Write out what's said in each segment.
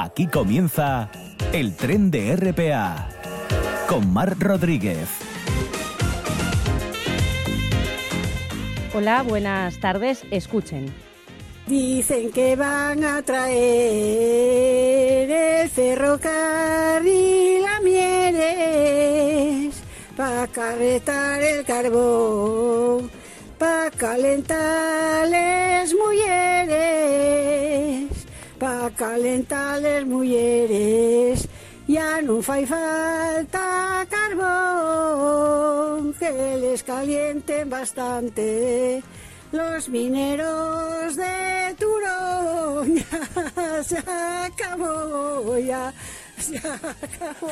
Aquí comienza el tren de RPA con Mar Rodríguez. Hola, buenas tardes. Escuchen. Dicen que van a traer el ferrocarril a Mieres para carretar el carbón, para calentarles mujeres, para calentarles mujeres. Ya no fai falta carbón, que les calienten bastante los mineros de Turón. Ya se acabó, ya se acabó.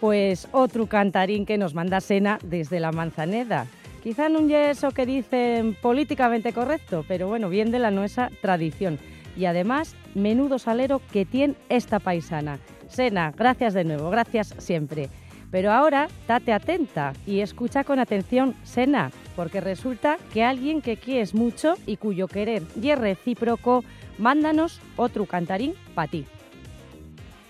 Pues otro cantarín que nos manda Sena desde la Manzaneda. Quizá no es eso que dicen políticamente correcto, pero bueno, bien de la nuestra tradición. Y además, menudo salero que tiene esta paisana. Sena, gracias de nuevo, gracias siempre. Pero ahora, date atenta y escucha con atención, Sena, porque resulta que alguien que quieres mucho y cuyo querer y es recíproco, mándanos otro cantarín para ti.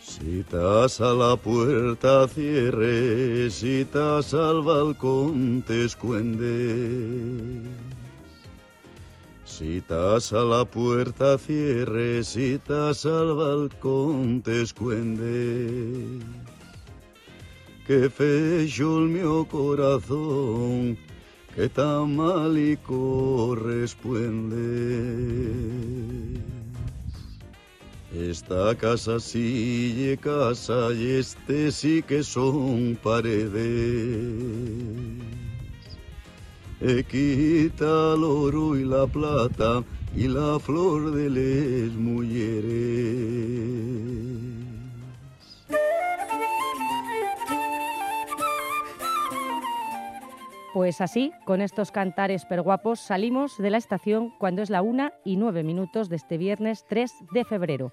Si estás a la puerta cierres, si estás al balcón te escuendes. Si estás a la puerta cierres, estás al balcón te escuendes. Que fecho el mío corazón, que tan mal y corresponde. Esta casa sí y casa y este sí que son paredes. E quita el oro y la plata y la flor de les mujeres. Pues así, con estos cantares perguapos, salimos de la estación cuando es la una y nueve minutos de este viernes 3 de febrero.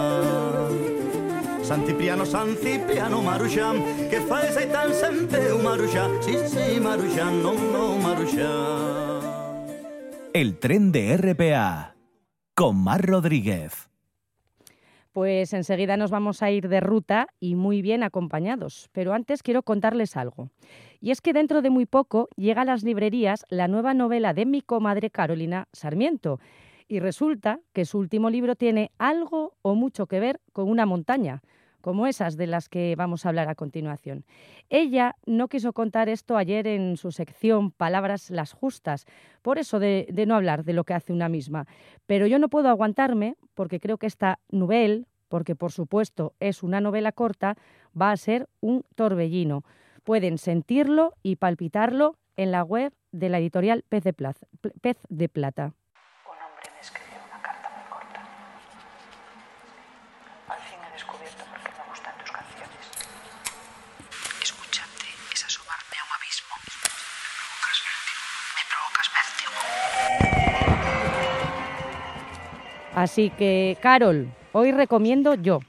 Santipiano, Santipiano, Maruja, que faz aí tan sempre, Maruja, sí, sí, no, no. El tren de RPA con Mar Rodríguez. Pues enseguida nos vamos a ir de ruta y muy bien acompañados. Pero antes quiero contarles algo. Y es que dentro de muy poco llega a las librerías la nueva novela de mi comadre Carolina Sarmiento. Y resulta que su último libro tiene algo o mucho que ver con una montaña, como esas de las que vamos a hablar a continuación. Ella no quiso contar esto ayer en su sección Palabras las justas, por eso de, no hablar de lo que hace una misma. Pero yo no puedo aguantarme porque creo que esta novela, porque por supuesto es una novela corta, va a ser un torbellino. Pueden sentirlo y palpitarlo en la web de la editorial. Pez de Plata. Así que, Carol, hoy recomiendo yo.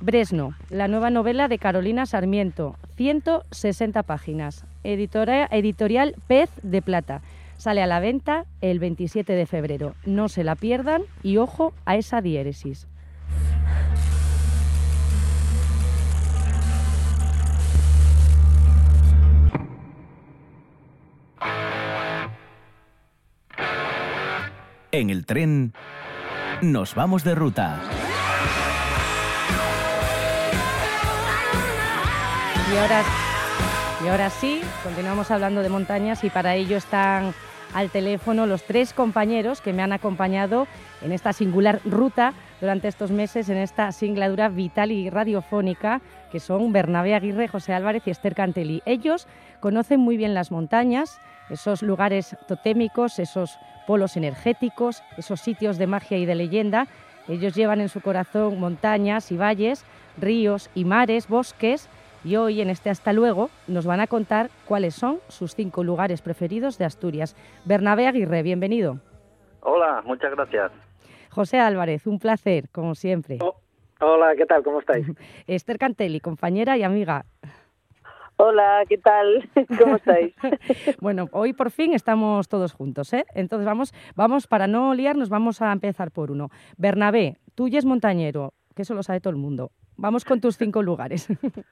Bresno, la nueva novela de Carolina Sarmiento, 160 páginas, editorial Pez de Plata. Sale a la venta el 27 de febrero. No se la pierdan y ojo a esa diéresis. En el tren nos vamos de ruta. Y ahora, y ahora sí, continuamos hablando de montañas y para ello están al teléfono los tres compañeros que me han acompañado en esta singular ruta durante estos meses, en esta singladura vital y radiofónica, que son Bernabé Aguirre, José Álvarez y Esther Cantelli. Ellos conocen muy bien las montañas, esos lugares totémicos, esos polos energéticos, esos sitios de magia y de leyenda. Ellos llevan en su corazón montañas y valles, ríos y mares, bosques Y hoy, en este Hasta Luego, nos van a contar cuáles son sus cinco lugares preferidos de Asturias. Bernabé Aguirre, bienvenido. Hola, muchas gracias. José Álvarez, un placer, como siempre. Oh, hola, ¿qué tal? ¿Cómo estáis? Esther Cantelli, compañera y amiga. Hola, ¿qué tal? ¿Cómo estáis? bueno, hoy por fin estamos todos juntos, ¿eh? Entonces vamos, vamos, para no liarnos, vamos a empezar por uno. Bernabé, tú ya es montañero, que eso lo sabe todo el mundo. Vamos con tus cinco lugares.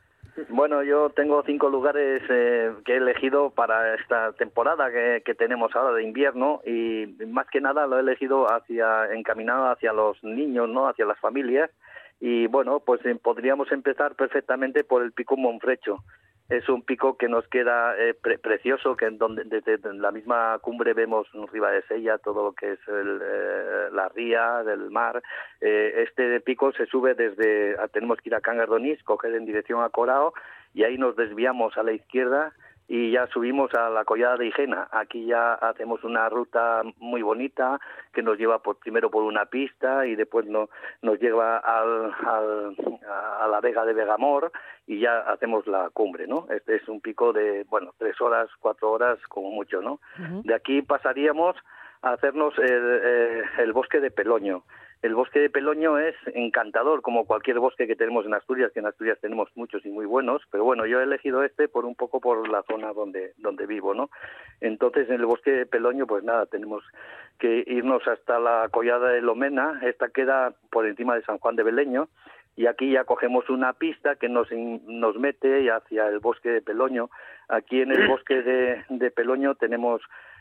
Bueno, yo tengo cinco lugares eh, que he elegido para esta temporada que, que, tenemos ahora de invierno y más que nada lo he elegido hacia encaminado hacia los niños, no, hacia las familias y bueno, pues eh, podríamos empezar perfectamente por el Pico Monfrecho es un pico que nos queda eh, pre precioso, que en donde desde la misma cumbre vemos arriba de Sella todo lo que es el, eh, la ría del mar. Eh, este pico se sube desde, tenemos que ir a Cangardonís, coger en dirección a Corao y ahí nos desviamos a la izquierda y ya subimos a la collada de Higena. Aquí ya hacemos una ruta muy bonita que nos lleva por, primero por una pista y después no, nos lleva al, al, a la vega de Vegamor y ya hacemos la cumbre, ¿no? Este es un pico de, bueno, tres horas, cuatro horas como mucho, ¿no? De aquí pasaríamos a hacernos el, eh, el bosque de Peloño el bosque de Peloño es encantador, como cualquier bosque que tenemos en Asturias, que en Asturias tenemos muchos y muy buenos, pero bueno, yo he elegido este por un poco por la zona donde, donde vivo, ¿no? Entonces, en el bosque de Peloño, pues nada, tenemos que irnos hasta la collada de Lomena, esta queda por encima de San Juan de Beleño, y aquí ya cogemos una pista que nos, nos mete hacia el bosque de Peloño. Aquí en el bosque de, de Peloño tenemos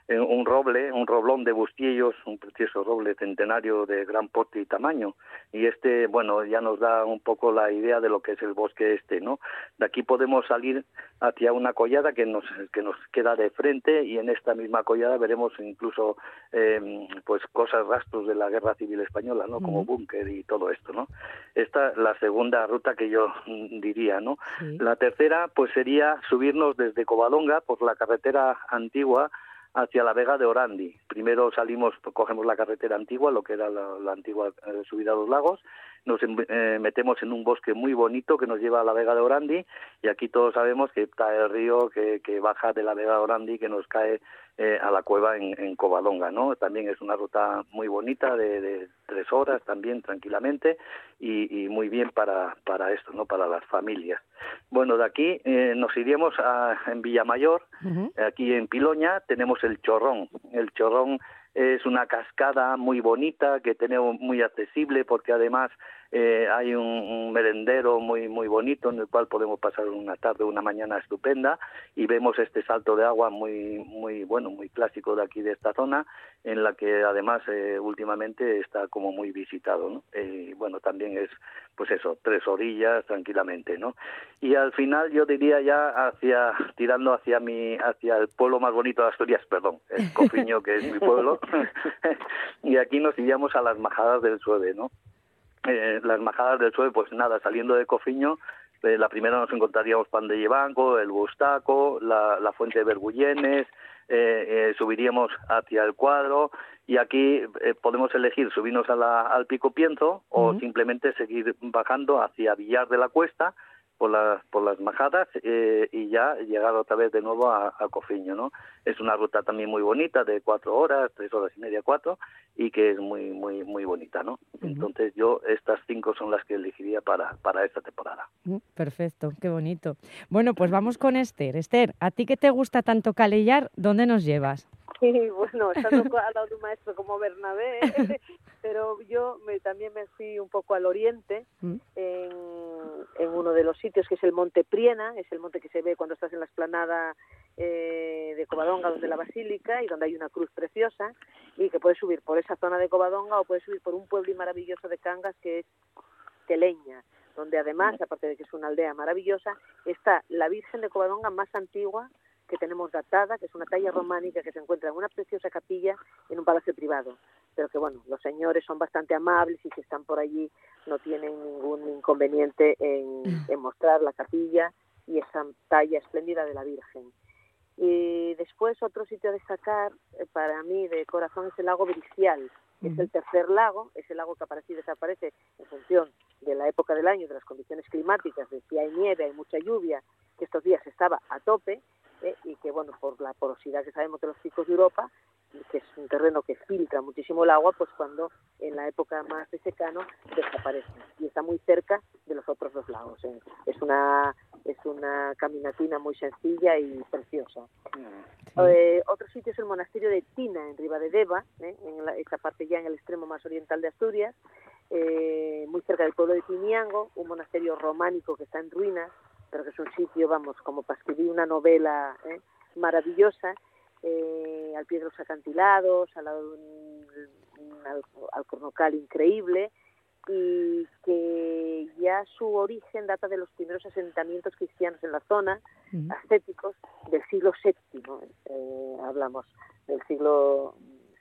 eh, un roble, un roblón de bustillos, un precioso roble centenario de gran porte y tamaño. Y este, bueno, ya nos da un poco la idea de lo que es el bosque este, ¿no? De aquí podemos salir hacia una collada que nos, que nos queda de frente y en esta misma collada veremos incluso, eh, pues, cosas, rastros de la Guerra Civil Española, ¿no? Como búnker y todo esto, ¿no? Esta es la segunda ruta que yo diría, ¿no? La tercera, pues, sería subirnos desde Covadonga por la carretera antigua hacia la Vega de Orandi. Primero salimos, cogemos la carretera antigua, lo que era la, antigua eh, subida a los lagos, nos eh, metemos en un bosque muy bonito que nos lleva a la Vega de Orandi y aquí todos sabemos que está el río que, que baja de la Vega de Orandi que nos cae eh, a la cueva en, en, Covadonga, ¿no? También es una ruta muy bonita de, de tres horas también tranquilamente y, y, muy bien para, para esto, ¿no? Para las familias. Bueno, de aquí eh, nos iríamos a, en Villamayor, uh -huh. aquí en Piloña tenemos el Chorrón. El Chorrón es una cascada muy bonita que tenemos muy accesible porque además eh, hay un, un, merendero muy muy bonito en el cual podemos pasar una tarde una mañana estupenda y vemos este salto de agua muy muy bueno muy clásico de aquí de esta zona en la que además eh, últimamente está como muy visitado ¿no? Eh, y bueno también es pues eso tres orillas tranquilamente no y al final yo diría ya hacia tirando hacia mi hacia el pueblo más bonito de Asturias perdón el Cofiño que es mi pueblo y aquí nos iríamos a las majadas del Sueve no eh, las majadas del Sueve, pues nada, saliendo de Cofiño, eh, la primera nos encontraríamos Pan de Llevanco, el Bustaco, la, la Fuente de Bergullenes, eh, eh, subiríamos hacia el cuadro y aquí eh, podemos elegir subirnos a la, al Pico Pienzo o uh -huh. simplemente seguir bajando hacia Villar de la Cuesta, por las por las majadas eh, y ya llegar otra vez de nuevo a, a, Cofiño, ¿no? Es una ruta también muy bonita de cuatro horas, tres horas y media, cuatro y que es muy muy muy bonita, ¿no? Uh -huh. Entonces yo estas cinco son las que elegiría para para esta temporada. Perfecto, qué bonito. Bueno, pues vamos con Esther. Esther, ¿a ti que te gusta tanto calellar, dónde nos llevas? Sí, bueno, estando al lado de un maestro como Bernabé, pero yo me, también me fui un poco al oriente, mm. en, en, uno de los sitios que es el Monte Priena, es el monte que se ve cuando estás en la esplanada eh, de Covadonga, donde la Basílica, y donde hay una cruz preciosa, y que puedes subir por esa zona de Covadonga o puedes subir por un pueblo maravilloso de Cangas que es Teleña, donde además, aparte de que es una aldea maravillosa, está la Virgen de Covadonga más antigua que tenemos datada, que es una talla románica que se encuentra en una preciosa capilla en un palacio privado. Pero que bueno, los señores son bastante amables y si están por allí no tienen ningún inconveniente en, en mostrar la capilla y esa talla espléndida de la Virgen. Y después otro sitio a destacar eh, para mí de corazón es el lago Bricial, que es el tercer lago, es el lago que aparece y desaparece en función de la época del año, de las condiciones climáticas, de si hay nieve, hay mucha lluvia, que estos días estaba a tope bueno, por la porosidad que sabemos de los picos de Europa, que es un terreno que filtra muchísimo el agua, pues cuando en la época más de secano desaparece y está muy cerca de los otros dos lagos. ¿eh? Es una es una caminatina muy sencilla y preciosa. Eh, otro sitio es el monasterio de Tina, en Ribadedeva, ¿eh? en la, esa parte ya en el extremo más oriental de Asturias, eh, muy cerca del pueblo de Tiniango, un monasterio románico que está en ruinas, pero que es un sitio, vamos, como para escribir una novela ¿eh? Maravillosa, eh, al pie de los acantilados, al lado de un, un al- alcornocal increíble, y que ya su origen data de los primeros asentamientos cristianos en la zona, ascéticos, del siglo VII, eh, hablamos del siglo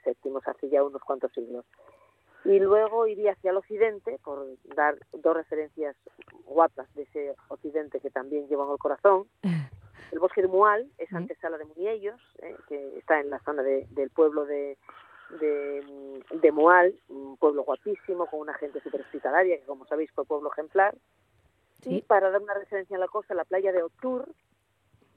VII, hace ya unos cuantos siglos. Y luego iría hacia el occidente, por dar dos referencias guapas de ese occidente que también llevan al corazón. El bosque de Mual es antesala de Muniellos, eh, que está en la zona de- del pueblo de, de, de Mual, un pueblo guapísimo, con una gente súper hospitalaria, que como sabéis fue pueblo ejemplar. Y para dar una referencia en la costa, la playa de Otur,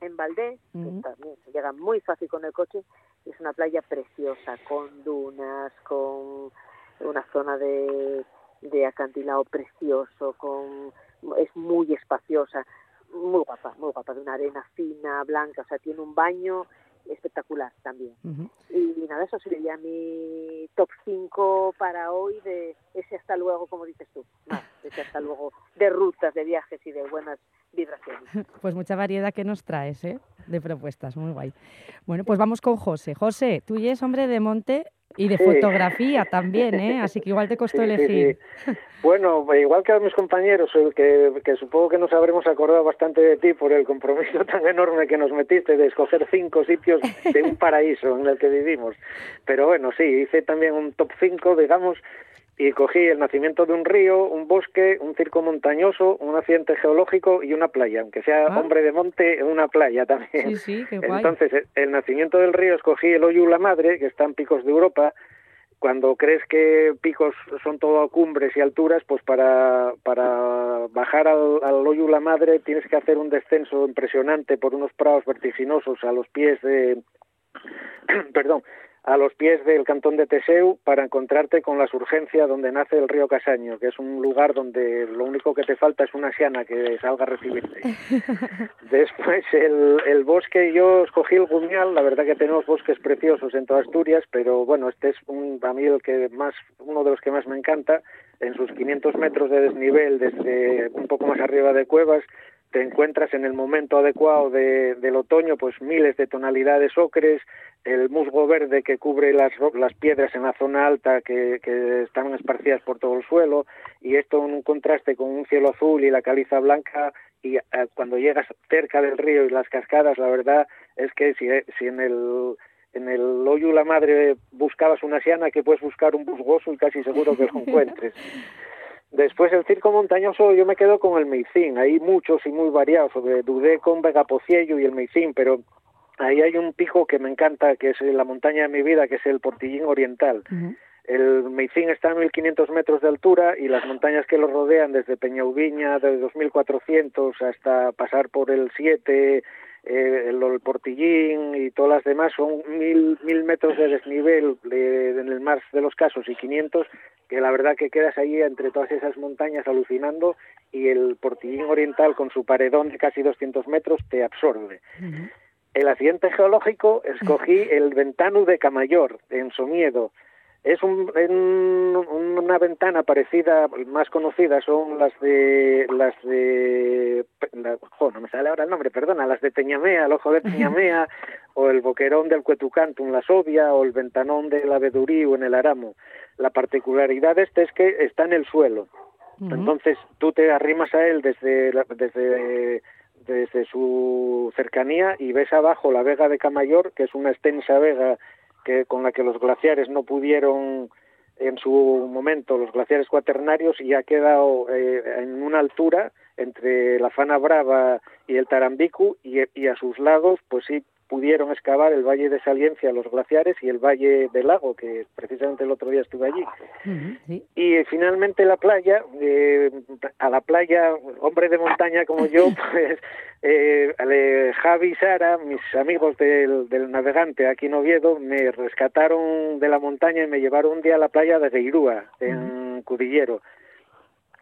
en Valdés, que también se llega muy fácil con el coche, es una playa preciosa, con dunas, con una zona de, de acantilado precioso, con es muy espaciosa, muy guapa, muy guapa, de una arena fina, blanca, o sea, tiene un baño espectacular también. Y nada, eso sería mi top 5 para hoy de ese hasta luego, como dices tú, más, ese hasta luego de rutas, de viajes y de buenas vibraciones. Pues mucha variedad que nos traes, ¿eh? De propuestas, muy guay. Bueno, pues vamos con José. José, tú ya es hombre de monte y de Sí. fotografía también, ¿eh? Así que igual te costó Sí, sí, elegir. Bueno, igual que a mis compañeros, que, que supongo que nos habremos acordado bastante de ti por el compromiso tan enorme que nos metiste de escoger cinco sitios de un paraíso en el que vivimos. Pero bueno, sí, hice también un top 5, digamos, y cogí el nacimiento de un río, un bosque, un circo montañoso, un accidente geológico y una playa, aunque sea Ah. hombre de monte, una playa también. Sí, sí, qué guay. Entonces, el- nacimiento del río escogí el Hoyo La Madre, que está en picos de Europa. Cuando crees que picos son todo cumbres y alturas, pues para, para bajar al, al Hoyo La Madre tienes que hacer un descenso impresionante por unos prados vertiginosos a los pies de, perdón, a los pies del cantón de Teseu para encontrarte con la surgencia donde nace el río Casaño, que es un lugar donde lo único que te falta es una siana que salga a recibirte. Después el, el bosque, yo escogí el Gumial, la verdad que tenemos bosques preciosos en toda Asturias, pero bueno, este es un, a mí el que más, uno de los que más me encanta, en sus 500 metros de desnivel desde un poco más arriba de Cuevas, te encuentras en el momento adecuado de, del otoño pues miles de tonalidades ocres, el musgo verde que cubre las, las piedras en la zona alta que, que están esparcidas por todo el suelo y esto en un contraste con un cielo azul y la caliza blanca y eh, cuando llegas cerca del río y las cascadas la verdad es que si, si en el en el hoyo la madre buscabas una siana que puedes buscar un busgoso y casi seguro que lo encuentres. Después el circo montañoso yo me quedo con el Meicín, hay muchos y muy variados, sobre dudé con Vegapociello y el Meicín, pero ahí hay un pico que me encanta, que es la montaña de mi vida, que es el Portillín Oriental. El Meicín está a 1500 metros de altura y las montañas que lo rodean, desde Peñauviña de 2400 hasta pasar por el 7, eh, el, el Portillín y todas las demás, son mil, mil metros de desnivel de- en el mar de los casos y 500, que la verdad que quedas ahí entre todas esas montañas alucinando y el Portillín Oriental con su paredón de casi 200 metros te absorbe. El accidente geológico escogí el Ventanu de Camayor, en Somiedo. Es un, en una ventana parecida, más conocida son las de las de la- jo, no me sale ahora el nombre, perdona, las de Teñamea, el ojo de Teñamea, o el boquerón del Cuetucantum, la Sobia, o el ventanón del Abedurí o en el Aramo. La particularidad de este es que está en el suelo. Entonces tú te arrimas a él desde la- desde desde su cercanía y ves abajo la vega de Camayor, que es una extensa vega que con la que los glaciares no pudieron en su momento los glaciares cuaternarios y ha quedado eh, en una altura entre la Fana Brava y el Tarambicu y, y a sus lados pues sí pudieron excavar el Valle de Saliencia, los glaciares y el Valle del Lago, que precisamente el otro día estuve allí. Y finalmente la playa, eh, a la playa, hombre de montaña como yo, pues eh, Javi y Sara, mis amigos del, del navegante aquí en Oviedo, me rescataron de la montaña y me llevaron un día a la playa de Geirúa, en Cudillero.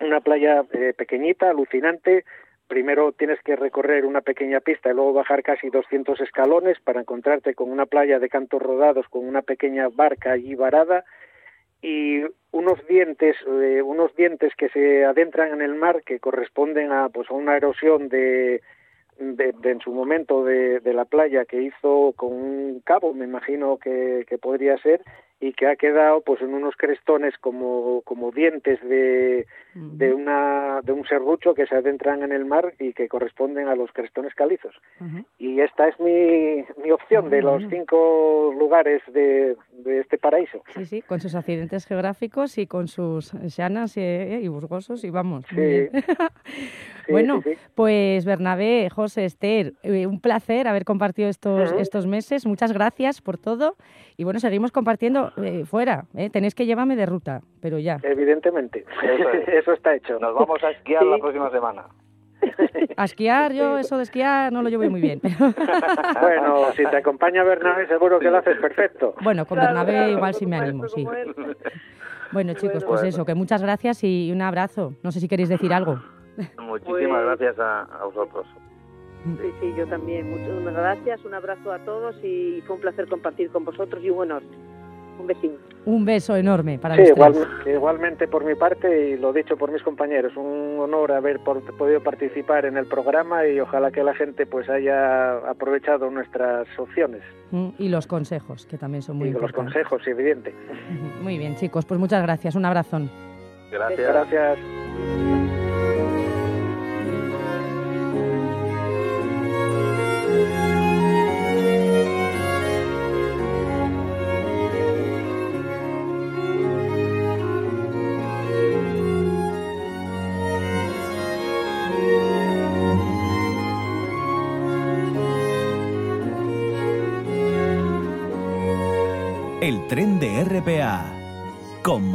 Una playa eh, pequeñita, alucinante, primero tienes que recorrer una pequeña pista y luego bajar casi 200 escalones para encontrarte con una playa de cantos rodados con una pequeña barca allí varada y unos dientes eh, unos dientes que se adentran en el mar que corresponden a pues a una erosión de, de, en su momento de, la playa que hizo con un cabo me imagino que podría ser y que ha quedado pues en unos crestones como, como dientes de, de una de un serrucho que se adentran en el mar y que corresponden a los crestones calizos y esta es mi, mi opción de los cinco lugares de, de, este paraíso sí sí con sus accidentes geográficos y con sus llanas y, y burgosos y vamos sí. Sí, bueno, sí, pues Bernabé, José, Esther, eh, un placer haber compartido estos, uh -huh. estos meses. Muchas gracias por todo. Y bueno, seguimos compartiendo eh, fuera. ¿eh? Tenéis que llevarme de ruta, pero ya. Evidentemente. Eso, es. eso está hecho. Nos vamos a esquiar la próxima semana. A esquiar, yo eso de esquiar no lo llevo muy bien. bueno, si te acompaña Bernabé, seguro que lo haces perfecto. Bueno, con Bernabé claro, igual sí me animo, sí. Bueno, chicos, pues eso, que muchas gracias y un abrazo. No sé si queréis decir algo. Muchísimas pues, gracias a, a, vosotros. Sí, sí, yo también. Muchas gracias, un abrazo a todos y fue un placer compartir con vosotros y bueno, un besín. Un beso enorme para sí, los igual, igualmente por mi parte y lo dicho por mis compañeros, un honor haber por, podido participar en el programa y ojalá que la gente pues haya aprovechado nuestras opciones. Y los consejos, que también son muy y importantes. los consejos, evidente. Muy bien, chicos, pues muchas gracias, un abrazón. Gracias. Gracias.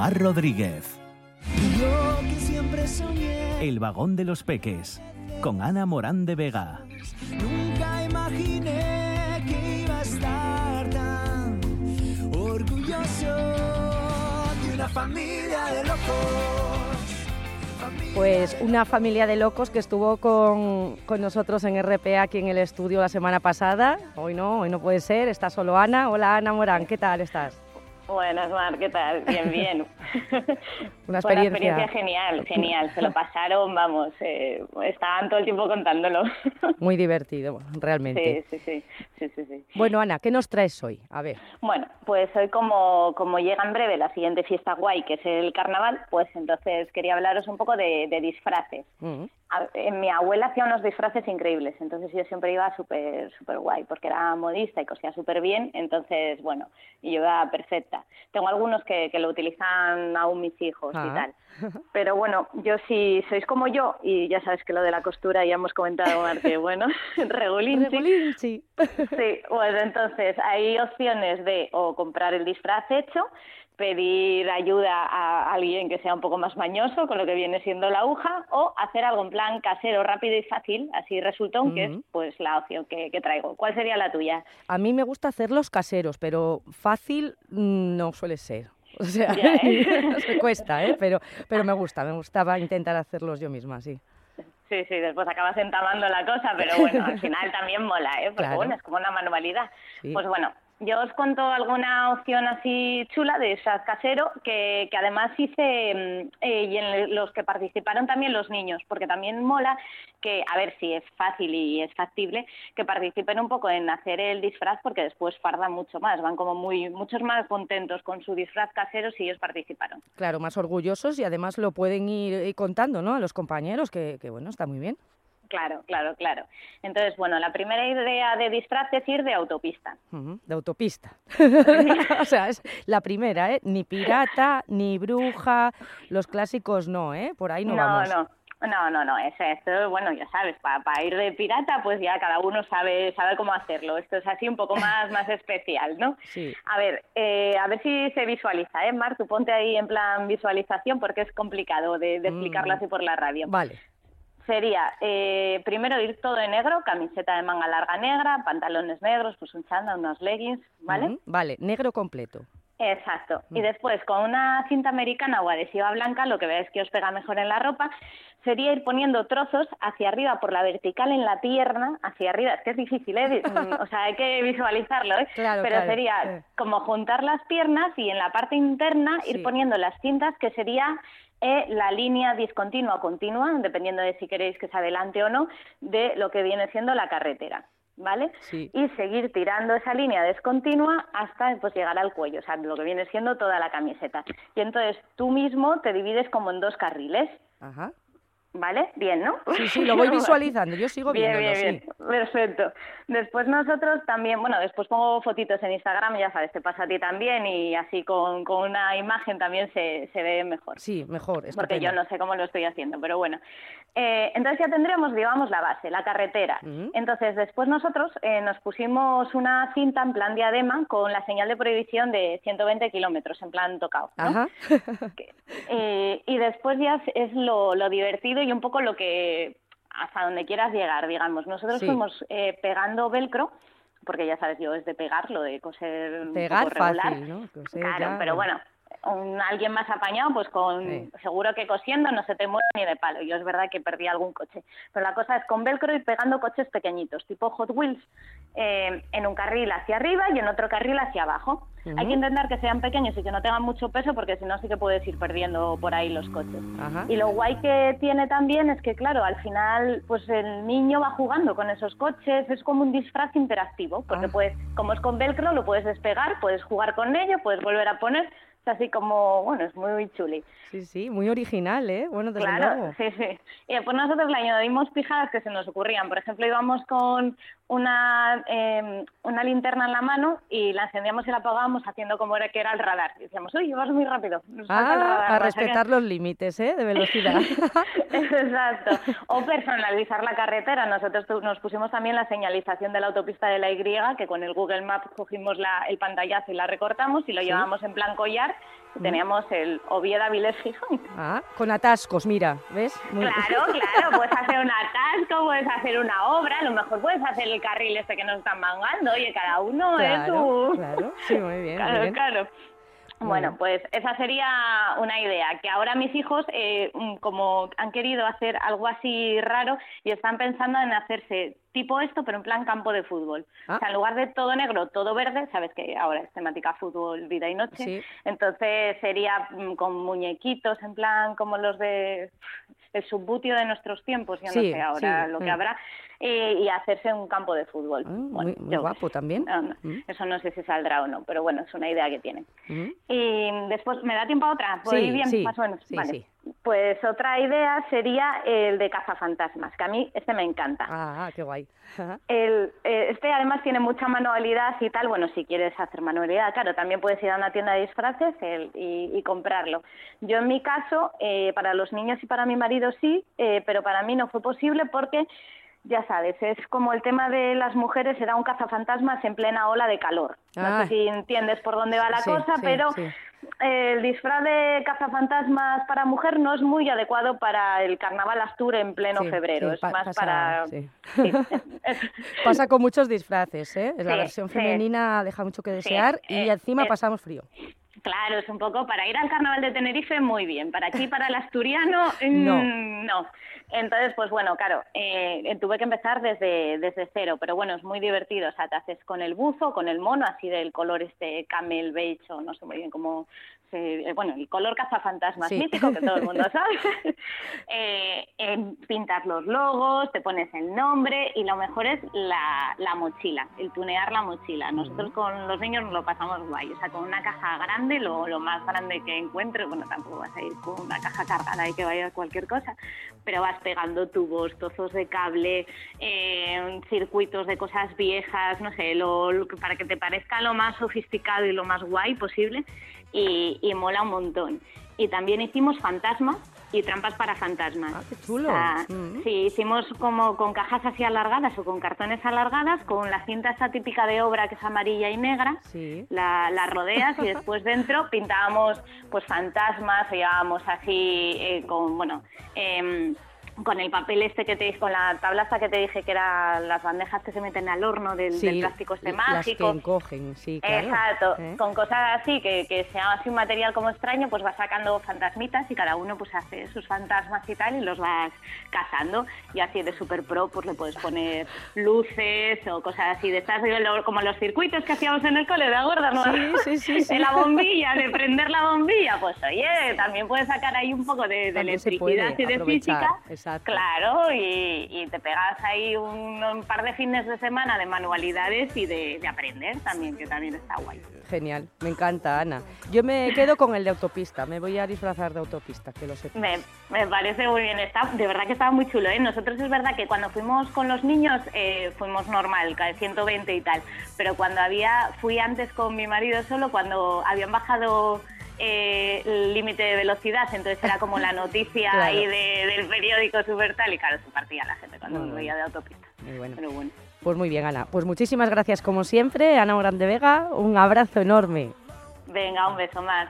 Rodríguez. El vagón de los peques con Ana Morán de Vega. Nunca imaginé que iba a estar tan orgulloso de una familia de locos. Pues una familia de locos que estuvo con, con, nosotros en RPA aquí en el estudio la semana pasada. Hoy no, hoy no puede ser, está solo Ana. Hola Ana Morán, ¿qué tal estás? Buenas, Mar, ¿qué tal? Bien, bien. Una experiencia. Una experiencia genial, genial. Se lo pasaron, vamos, eh, estaban todo el tiempo contándolo. Muy divertido, realmente. Sí, sí, sí, sí, sí, Bueno, Ana, ¿qué nos traes hoy? A ver. Bueno, pues hoy como, como llega en breve la siguiente fiesta guay, que es el carnaval, pues entonces quería hablaros un poco de, de disfraces. Uh -huh. A, mi abuela hacía unos disfraces increíbles, entonces yo siempre iba súper súper guay, porque era modista y cosía súper bien, entonces, bueno, y yo iba perfecta. Tengo algunos que, que lo utilizan aún mis hijos ah. y tal. Pero bueno, yo si sois como yo, y ya sabes que lo de la costura ya hemos comentado que, bueno, regulín, regulín, sí. Sí, bueno, entonces hay opciones de o comprar el disfraz hecho, pedir ayuda a alguien que sea un poco más mañoso con lo que viene siendo la aguja o hacer algo en plan casero, rápido y fácil, así resultón, uh -huh. que es pues la opción que, que, traigo. ¿Cuál sería la tuya? A mí me gusta hacerlos caseros, pero fácil no suele ser. O sea, ya, ¿eh? me cuesta, ¿eh? Pero, pero me gusta, me gustaba intentar hacerlos yo misma, sí. Sí, sí, después acabas entamando la cosa, pero bueno, al final también mola, ¿eh? Porque claro. bueno, es como una manualidad. Sí. Pues bueno, yo os cuento alguna opción así chula de esas casero que, que además hice eh, y en los que participaron también los niños, porque también mola que, a ver si es fácil y es factible, que participen un poco en hacer el disfraz porque después fardan mucho más, van como muy muchos más contentos con su disfraz casero si ellos participaron. Claro, más orgullosos y además lo pueden ir contando ¿no? a los compañeros, que, que bueno, está muy bien. Claro, claro, claro. Entonces, bueno, la primera idea de disfraz es ir de autopista. Uh -huh, de autopista. o sea, es la primera, ¿eh? Ni pirata, ni bruja, los clásicos no, ¿eh? Por ahí no, no vamos. No, No, no, no, es esto, bueno, ya sabes, para ir de pirata, pues ya cada uno sabe sabe cómo hacerlo. Esto es así un poco más, más especial, ¿no? Sí. A ver, eh, a ver si se visualiza, ¿eh, Mar? Tú ponte ahí en plan visualización porque es complicado de, de explicarlo Mm. así por la radio. Vale. Sería, eh, primero ir todo de negro, camiseta de manga larga negra, pantalones negros, pues un chándal, unos leggings, ¿vale? Vale, negro completo. Exacto. Y Mm. después, con una cinta americana o adhesiva blanca, lo que veis que os pega mejor en la ropa, sería ir poniendo trozos hacia arriba por la vertical en la pierna, hacia arriba. Es que es difícil, ¿eh? Mm, o sea, hay que visualizarlo, ¿eh? Claro, Pero claro, sería eh. como juntar las piernas y en la parte interna Sí. ir poniendo las cintas, que sería eh, la línea discontinua o continua, dependiendo de si queréis que se adelante o no, de lo que viene siendo la carretera. ¿Vale? Sí. y seguir tirando esa línea descontinua hasta pues llegar al cuello, o sea, lo que viene siendo toda la camiseta. Y entonces tú mismo te divides como en dos carriles, Ajá. ¿Vale? Bien, ¿no? Sí, sí, lo voy visualizando, yo sigo Bien, viéndolo, bien, bien. sí. Perfecto. Después nosotros también, bueno, después pongo fotitos en Instagram, ya sabes, te pasa a ti también y así con, con una imagen también se, se ve mejor. Sí, mejor, Porque yo no sé cómo lo estoy haciendo, pero bueno. Eh, entonces ya tendremos, digamos, la base, la carretera. Ujú. Entonces después nosotros eh, nos pusimos una cinta en plan diadema con la señal de prohibición de 120 kilómetros, en plan tocado. ¿no? Ajá. Eh, y después ya es lo, lo divertido y un poco lo que hasta donde quieras llegar, digamos. Nosotros Sí. fuimos eh, pegando velcro, porque ya sabes, yo es de pegar, lo de coser un Pegar poco regular. fácil, ¿no? Coser Claro, ya, pero bueno. bueno, un- alguien más apañado, pues con Sí. seguro que cosiendo no se te muere ni de palo. Yo es verdad que perdí algún coche. Pero la cosa es con velcro y pegando coches pequeñitos, tipo Hot Wheels, eh, en un carril hacia arriba y en otro carril hacia abajo. Hay que intentar que sean pequeños y que no tengan mucho peso porque si no sí que puedes ir perdiendo por ahí los coches. Ajá. Y lo guay que tiene también es que, claro, al final, pues el niño va jugando con esos coches, es como un disfraz interactivo, porque Ah. puedes, como es con velcro, lo puedes despegar, puedes jugar con ello, puedes volver a poner, es así como, bueno, es muy chuli. Sí, sí, muy original, ¿eh? Bueno, desde Claro, sí, sí. Y después nosotros le añadimos pijadas que se nos ocurrían. Por ejemplo, íbamos con una, eh, una linterna en la mano y la encendíamos y la apagábamos haciendo como era que era el radar. Y decíamos, uy, vas muy rápido. nos el Ah, radar, a no sé qué". respetar los límites, ¿eh? De velocidad. Exacto. O personalizar la carretera. Nosotros nos pusimos también la señalización de la autopista de la Y, que con el Google Maps cogimos la- el pantallazo y la recortamos y lo Sí. llevábamos en plan collar. Teníamos el Oviedo Avilés Gijón. Ah, con atascos, mira, ¿ves? Muy- Claro, claro, puedes hacer un atasco, puedes hacer una obra, a lo mejor puedes hacer el carril este que nos están mangando, oye, cada uno es Claro, su... claro, sí, muy bien, muy Claro, bien. claro. Bueno, pues esa sería una idea, que ahora mis hijos, eh, mm, como han querido hacer algo así raro, y están pensando en hacerse tipo esto, pero en plan campo de fútbol. Ah. O sea, en lugar de todo negro, todo verde, sabes que ahora es temática fútbol, vida y noche, Sí. entonces sería mm, con muñequitos, en plan como los de el subbutio de nuestros tiempos, yo Sí, no sé ahora sí, lo que mm. habrá, eh, y hacerse un campo de fútbol. Ah, Bueno, muy, muy yo- guapo también. no, no, Mm, Eso no sé si saldrá o no, pero bueno, es una idea que tienen. mm. Y después, ¿me da tiempo a otra? ¿Puedo Sí, ir bien? sí, Más o menos. sí, Vale. Pues otra idea sería el de cazafantasmas, que a mí este me encanta. Ah, qué guay. El, eh, este además tiene mucha manualidad y tal. Bueno, si quieres hacer manualidad, claro, también puedes ir a una tienda de disfraces el- y, y comprarlo. Yo en mi caso, eh, para los niños y para mi marido sí, eh, pero para mí no fue posible porque, ya sabes, es como el tema de las mujeres, era un cazafantasmas en plena ola de calor. No Ah. sé si entiendes por dónde va la Sí, cosa, sí, pero sí. El disfraz de cazafantasmas para mujer no es muy adecuado para el carnaval Astur en pleno Sí, febrero, sí, es pa- más pasa- para... sí. Pasa con muchos disfraces, ¿eh? La versión femenina deja mucho que desear y eh, encima eh, pasamos frío. Claro, es un poco para ir al carnaval de Tenerife muy bien, para aquí, para el asturiano, No. mm, no. Entonces, pues bueno, claro, eh, tuve que empezar desde, desde cero, pero bueno, es muy divertido, o sea, te haces con el buzo, con el mono, así del color este camel beige o no sé muy bien cómo eh, bueno, el color cazafantasmas Sí. mítico que todo el mundo sabe. eh, eh, pintas los logos, te pones el nombre y lo mejor es la, la mochila, el tunear la mochila. Nosotros con los niños nos lo pasamos guay, o sea, con una caja grande, lo, lo más grande que encuentres, bueno, tampoco vas a ir con una caja cargada y que vaya cualquier cosa, pero vas pegando tubos, trozos de cable, eh, circuitos de cosas viejas, no sé, lo, lo para que te parezca lo más sofisticado y lo más guay posible y, y mola un montón. y también hicimos fantasmas y trampas para fantasmas. Ah, qué chulo. Mm. Sí, hicimos como con cajas así alargadas o con cartones alargadas, con la cinta esa típica de obra que es amarilla y negra, la, la rodeas y después dentro pintábamos pues fantasmas, o llevábamos así eh, con, bueno, em, con el papel este que te dije, con la tablaza que te dije que eran las bandejas que se meten al horno del, plástico este mágico. Las que encogen, sí, claro. Exacto, ¿Eh? con cosas así que, que sea así un material como extraño, pues vas sacando fantasmitas y cada uno pues hace sus fantasmas y tal y los vas cazando y así de super pro pues le puedes poner luces o cosas así de estas como los circuitos que hacíamos en el cole de acuerdas, ¿no? Sí, sí, sí, de la bombilla, de prender la bombilla, pues oye, también puedes sacar ahí un poco de, electricidad y de aprovechar, física. exacto. Claro, y, y te pegas ahí un, un par de fines de semana de manualidades y de, de aprender también, que también está guay. Genial, me encanta, Ana. Yo me quedo con el de autopista, me voy a disfrazar de autopista, que lo sepas. Me, me parece muy bien, está, de verdad que estaba muy chulo. ¿eh? Nosotros es verdad que cuando fuimos con los niños eh, fuimos normal, cada 120 y tal, pero cuando había, fui antes con mi marido solo, cuando habían bajado eh, el límite de velocidad, entonces era como la noticia Claro. ahí de- del periódico super tal y claro, se partía la gente cuando bueno. veía de autopista. Muy bueno. Pero bueno. Pues muy bien, Ana. Pues muchísimas gracias como siempre, Ana Grande Vega. Un abrazo enorme. Venga, un beso más.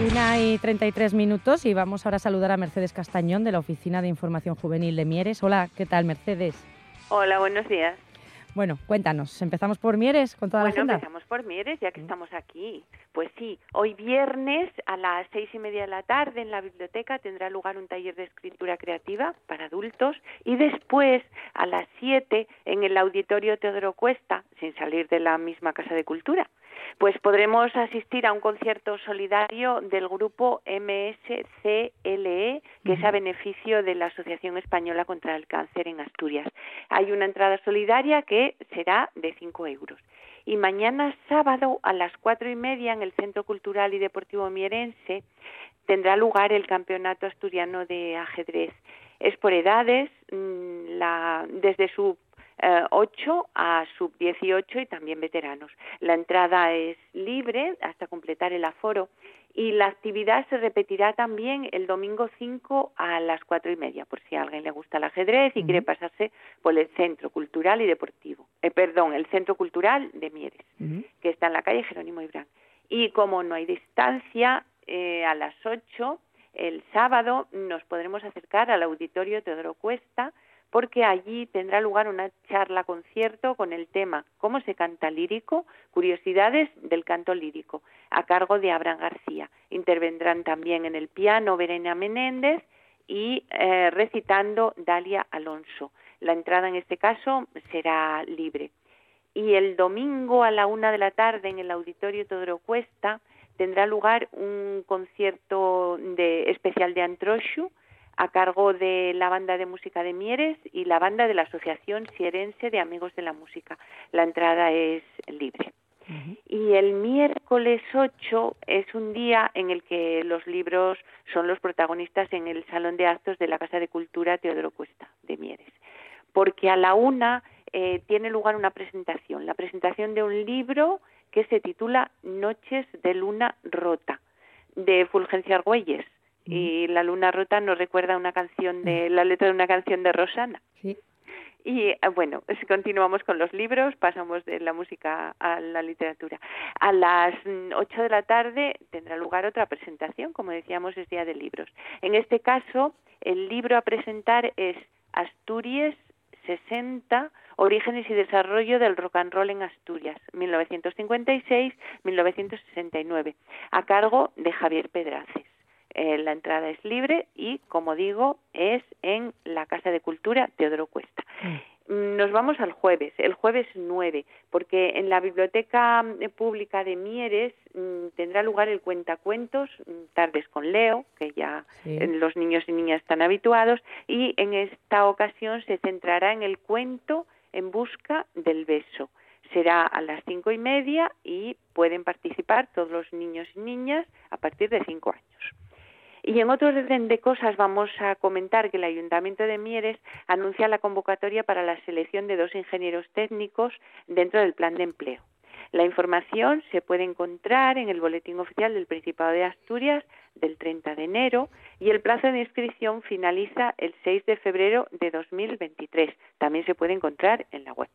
Una y 33 minutos y vamos ahora a saludar a Mercedes Castañón de la Oficina de Información Juvenil de Mieres. Hola, ¿qué tal, Mercedes? Hola, buenos días. Bueno, cuéntanos, ¿empezamos por Mieres con toda la Bueno, agenda? empezamos por Mieres, ya que estamos aquí. Pues sí, hoy viernes a las seis y media de la tarde en la biblioteca tendrá lugar un taller de escritura creativa para adultos y después a las siete en el auditorio Teodoro Cuesta, sin salir de la misma Casa de Cultura. Pues podremos asistir a un concierto solidario del grupo MSCLE, que es a beneficio de la Asociación Española contra el Cáncer en Asturias. Hay una entrada solidaria que será de 5 euros. Y mañana sábado a las cuatro y media en el Centro Cultural y Deportivo Mierense tendrá lugar el Campeonato Asturiano de Ajedrez. Es por edades, mm, la, desde sub eh, 8 a sub 18 y también veteranos. La entrada es libre hasta completar el aforo y la actividad se repetirá también el domingo 5 a las cuatro y media, por si a alguien le gusta el ajedrez y quiere pasarse por el Centro Cultural y Deportivo. Eh, perdón, el Centro Cultural de Mieres que está en la calle Jerónimo Ibrán. Y como no hay distancia, eh, a las 8, el sábado, nos podremos acercar al auditorio Teodoro Cuesta, porque allí tendrá lugar una charla concierto con el tema ¿Cómo se canta lírico? Curiosidades del canto lírico, a cargo de Abraham García. Intervendrán también en el piano Verena Menéndez y eh, recitando Dalia Alonso. La entrada en este caso será libre y el domingo a la una de la tarde en el auditorio Teodoro Cuesta tendrá lugar un concierto de, especial de Antroshu a cargo de la banda de música de Mieres y la banda de la Asociación Sierense de Amigos de la Música. La entrada es libre. Y el miércoles 8 es un día en el que los libros son los protagonistas en el Salón de Actos de la Casa de Cultura Teodoro Cuesta de Mieres. Porque a la una eh, tiene lugar una presentación, la presentación de un libro que se titula Noches de Luna Rota, de Fulgencia Argüelles. Y la luna rota nos recuerda una canción de la letra de una canción de Rosana. Sí. Y eh, bueno, si continuamos con los libros, pasamos de la música a la literatura. A las mm, 8 de la tarde tendrá lugar otra presentación, como decíamos, es Día de Libros. En este caso, el libro a presentar es Asturias 60, Orígenes y desarrollo del rock and roll en Asturias, 1956-1969, a cargo de Javier Pedraces. Eh, la entrada es libre y, como digo, es en la Casa de Cultura Teodoro Cuesta. Mm, Nos vamos al jueves, el jueves 9, porque en la Biblioteca eh, Pública de Mieres mm, tendrá lugar el cuentacuentos, mm, tardes con Leo, que ya Sí. eh, los niños y niñas están habituados, y en esta ocasión se centrará en el cuento En busca del beso. Será a las cinco y media y pueden participar todos los niños y niñas a partir de cinco años. Y en otro orden de cosas vamos a comentar que el Ayuntamiento de Mieres anuncia la convocatoria para la selección de dos ingenieros técnicos dentro del plan de empleo. La información se puede encontrar en el Boletín Oficial del Principado de Asturias del 30 de enero y el plazo de inscripción finaliza el 6 de febrero de 2023. También se puede encontrar en la web.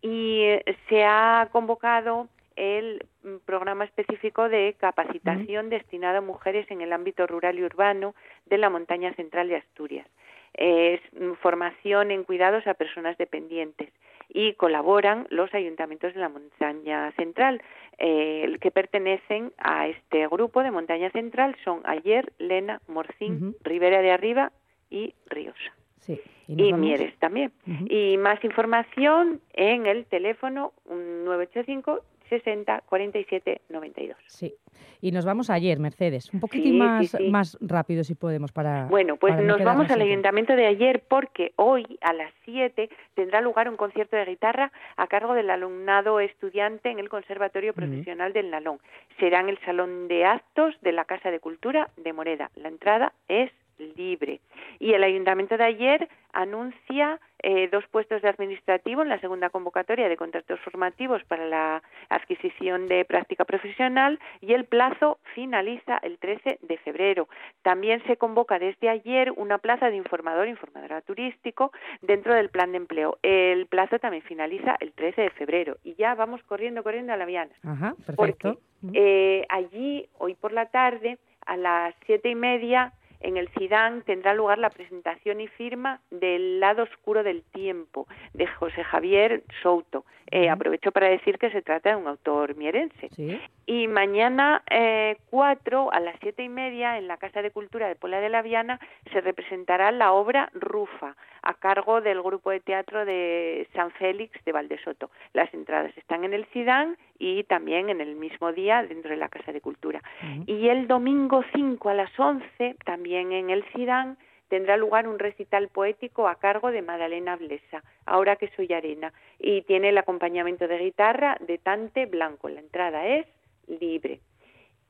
Y eh, se ha convocado el mm, programa específico de capacitación destinado a mujeres en el ámbito rural y urbano de la montaña central de Asturias. Es mm, formación en cuidados a personas dependientes y colaboran los ayuntamientos de la montaña central eh, que pertenecen a este grupo de montaña central son Ayer, Lena, Morcín, Ribera de Arriba y Riosa Sí. y, Mieres también. Y más información en el teléfono mm, 985 60 47 92. Sí. Y nos vamos ayer, Mercedes. Un poquitín Sí, más, sí, sí. más rápido si podemos para. Bueno, pues para no nos vamos al tiempo. ayuntamiento de ayer porque hoy a las 7 tendrá lugar un concierto de guitarra a cargo del alumnado estudiante en el Conservatorio Profesional del Nalón. Será en el Salón de Actos de la Casa de Cultura de Moreda. La entrada es libre. Y el ayuntamiento de ayer anuncia eh, dos puestos de administrativo en la segunda convocatoria de contratos formativos para la adquisición de práctica profesional y el plazo finaliza el 13 de febrero. También se convoca desde ayer una plaza de informador informadora turístico dentro del plan de empleo. El plazo también finaliza el 13 de febrero y ya vamos corriendo, corriendo a la Viana. Ajá, Porque perfecto. eh, allí, hoy por la tarde, a las siete y media, en el CIDAN tendrá lugar la presentación y firma del lado oscuro del tiempo de José Javier Souto. Eh, Aprovecho para decir que se trata de un autor mierense. Sí. Y mañana eh, 4 a las siete y media en la Casa de Cultura de Pola de la Viana se representará la obra Rufa a cargo del grupo de teatro de San Félix de Valdesoto. Las entradas están en el CIDAN y también en el mismo día dentro de la Casa de Cultura. Y el domingo 5 a las 11 también en el CIDAN tendrá lugar un recital poético a cargo de Madalena Blesa, ahora que soy arena, y tiene el acompañamiento de guitarra de Tante Blanco. La entrada es libre.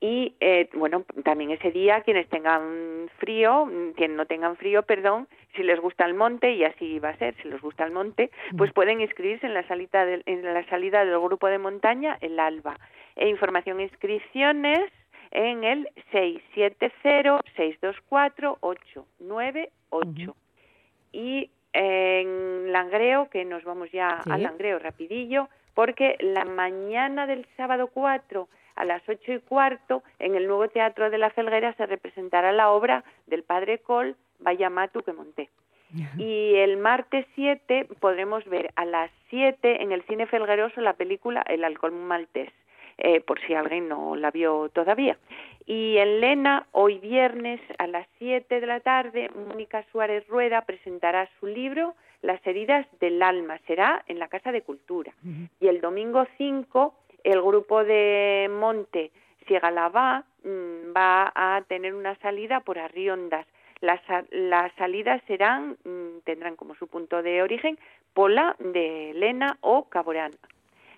Y eh, bueno, también ese día quienes tengan frío, mm, quienes no tengan frío, perdón, si les gusta el monte, y así va a ser, si les gusta el monte, pues pueden inscribirse en la salida del, en la salida del grupo de montaña El Alba. E información e inscripciones en el 670-624-898. Y en Langreo, que nos vamos ya Sí. a Langreo rapidillo, porque la mañana del sábado 4 a las ocho y cuarto en el nuevo Teatro de la Felguera se representará la obra del padre Col, Vaya Matu que monté. Y el martes 7 podremos ver a las 7 en el cine felgueroso la película El alcohol maltés, eh, por si alguien no la vio todavía. Y en Lena, hoy viernes a las 7 de la tarde, Mónica Suárez Rueda presentará su libro Las heridas del alma. Será en la Casa de Cultura. Y el domingo 5, el grupo de Monte Siegalabá mm, va a tener una salida por Arriondas. Las, las salidas serán, mm, tendrán como su punto de origen Pola de Lena o Caborana.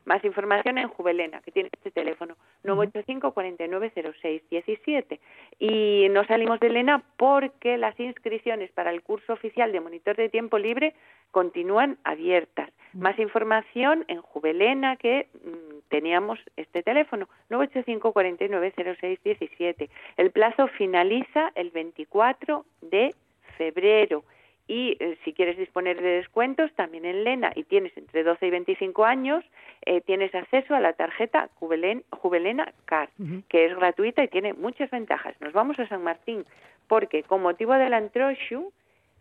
Más información en Juvelena, que tiene este teléfono, 985 4906 17. Y no salimos de Lena porque las inscripciones para el curso oficial de monitor de tiempo libre continúan abiertas. Más información en Juvelena, que mm, teníamos este teléfono, 985 4906 17. El plazo finaliza el 24 de febrero. Y eh, si quieres disponer de descuentos, también en Lena, y tienes entre 12 y 25 años, eh, tienes acceso a la tarjeta Juvelen- Juvelena Card, que es gratuita y tiene muchas ventajas. Nos vamos a San Martín, porque con motivo del Antroshu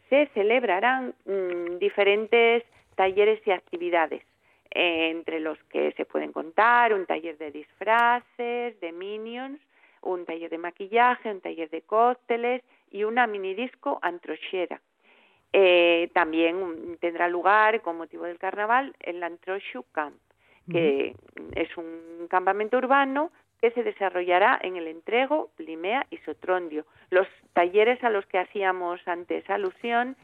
se celebrarán mm, diferentes talleres y actividades, eh, entre los que se pueden contar un taller de disfraces, de minions, un taller de maquillaje, un taller de cócteles y una mini disco antrochera. Eh, también tendrá lugar, con motivo del carnaval, el Antroshu Camp, que es un campamento urbano que se desarrollará en el Entrego, Blimea y Sotrondio. Los talleres a los que hacíamos antes alusión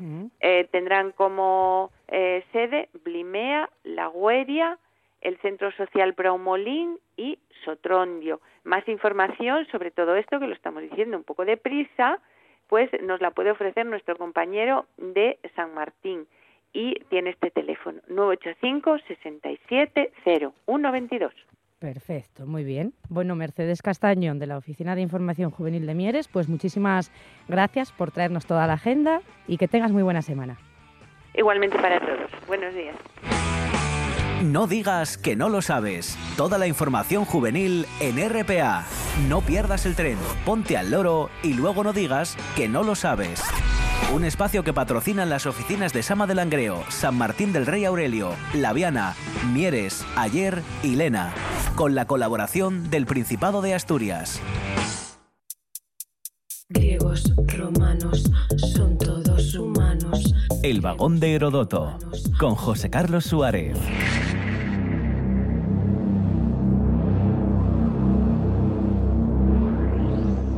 eh, tendrán como eh, sede Blimea, La Gueria, el Centro Social Braumolín y Sotrondio. Más información sobre todo esto, que lo estamos diciendo un poco deprisa, pues nos la puede ofrecer nuestro compañero de San Martín y tiene este teléfono 985 67 0122. Perfecto, muy bien. Bueno, Mercedes Castañón de la Oficina de Información Juvenil de Mieres, pues muchísimas gracias por traernos toda la agenda y que tengas muy buena semana. Igualmente para todos. Buenos días. No digas que no lo sabes. Toda la información juvenil en RPA. No pierdas el tren, ponte al loro y luego no digas que no lo sabes. Un espacio que patrocinan las oficinas de Sama del Langreo, San Martín del Rey Aurelio, Laviana, Mieres, Ayer y Lena, con la colaboración del Principado de Asturias. Griegos, romanos, son todos humanos. El vagón de Herodoto, con José Carlos Suárez.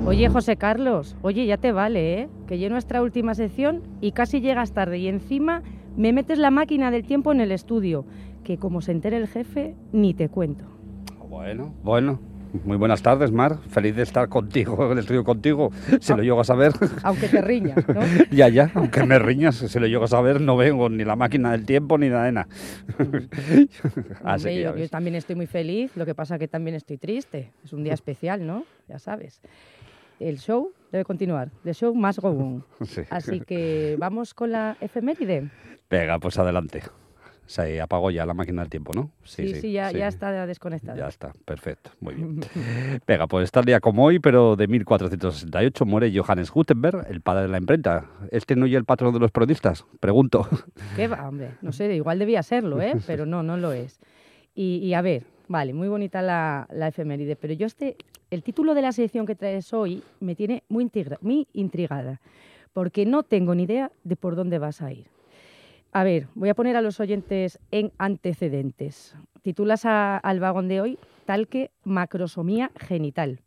Oye, José Carlos, oye, ya te vale, ¿eh? Que yo nuestra última sección y casi llegas tarde y encima me metes la máquina del tiempo en el estudio, que como se entere el jefe, ni te cuento. Bueno, bueno. Muy buenas tardes, Mar. Feliz de estar contigo, en el estudio contigo. Se lo llego a saber. Aunque te riñas, ¿no? ya, ya, aunque me riñas, se lo llego a saber, no vengo ni la máquina del tiempo ni nada de nada. Así Hombre, que yo, yo también estoy muy feliz, lo que pasa que también estoy triste. Es un día especial, ¿no? Ya sabes. El show debe continuar. The show must go on. Sí. Así que vamos con la efeméride. Venga, pues adelante. Se apagó ya la máquina del tiempo, ¿no? Sí, sí, ya, ya está desconectada. Ya está, perfecto, muy bien. Venga, pues tal día como hoy, pero de 1468, muere Johannes Gutenberg, el padre de la imprenta. ¿Este no y el patrón de los periodistas? Pregunto. ¿Qué va, hombre? No sé, igual debía serlo, ¿eh? Pero no, no lo es. Y, y a ver, vale, muy bonita la, la efeméride, pero yo este, el título de la sección que traes hoy me tiene muy, intriga- muy intrigada, porque no tengo ni idea de por dónde vas a ir. A ver, voy a poner a los oyentes en antecedentes. Titulas al vagón de hoy tal que macrosomía genital,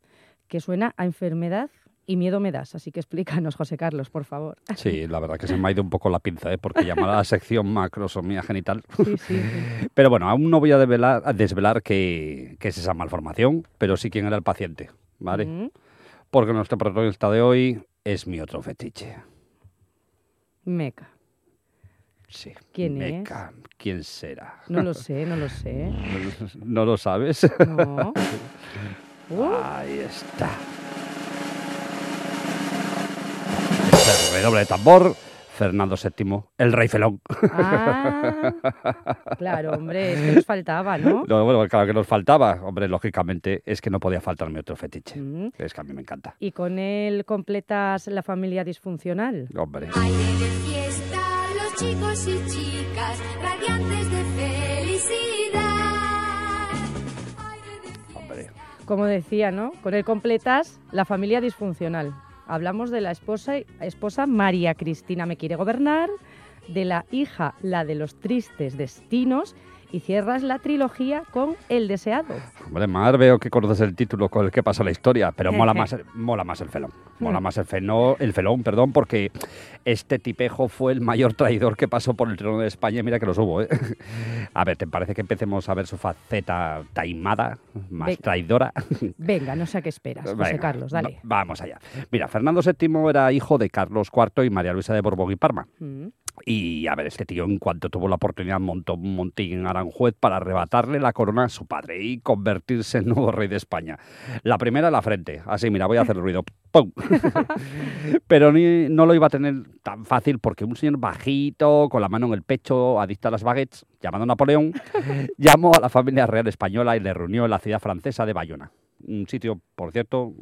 que suena a enfermedad y miedo me das. Así que explícanos, José Carlos, por favor. Sí, la verdad que se me ha ido un poco la pinza, ¿eh? porque llamar a la sección macrosomía genital. Sí, sí, sí. Pero bueno, aún no voy a desvelar, a desvelar qué, qué es esa malformación, pero sí quién era el paciente, ¿vale? Porque nuestro protagonista de hoy es mi otro fetiche. Meca. Sí. ¿Quién Meca. ¿Quién será? No lo sé, no lo sé. ¿No lo sabes? No. Uh. Ahí está. Este redoble de tambor, Fernando VII, el rey felón. Ah, claro, hombre, es que nos faltaba, ¿no? No, bueno, claro que nos faltaba. Hombre, lógicamente es que no podía faltarme otro fetiche. Mm. Es que a mí me encanta. Y con él completas la familia disfuncional. Hombre. De fiesta, los chicos y chicas, radiantes de felicidad. Hombre. Como decía, ¿no? Con él completas la familia disfuncional. Hablamos de la esposa, esposa María Cristina. Me quiere gobernar, de la hija la de los tristes destinos y cierras la trilogía con El deseado. Hombre, Mar, veo que conoces el título con el que pasa la historia, pero mola más, el- mola más el felón. Mola más el, feno- el felón, perdón, porque este tipejo fue el mayor traidor que pasó por el trono de España y mira que los hubo, ¿eh? A ver, ¿te parece que empecemos a ver su faceta taimada, más Ve- traidora? Venga, no sé a qué esperas, José Venga, Carlos, dale. va- vamos allá. Mira, Fernando VII era hijo de Carlos IV y María Luisa de Borbón y Parma. Mm. Y a ver, este tío en cuanto tuvo la oportunidad montó un montín en Aranjuez para arrebatarle la corona a su padre y convertirse en nuevo rey de España. La primera en la frente, así mira, voy a hacer el ruido. ¡Pum! Pero ni- no lo iba a tener tan fácil porque un señor bajito, con la mano en el pecho, adicto a las baguettes, llamado Napoleón, llamó a la familia real española y le reunió en la ciudad francesa de Bayona. Un sitio, por cierto,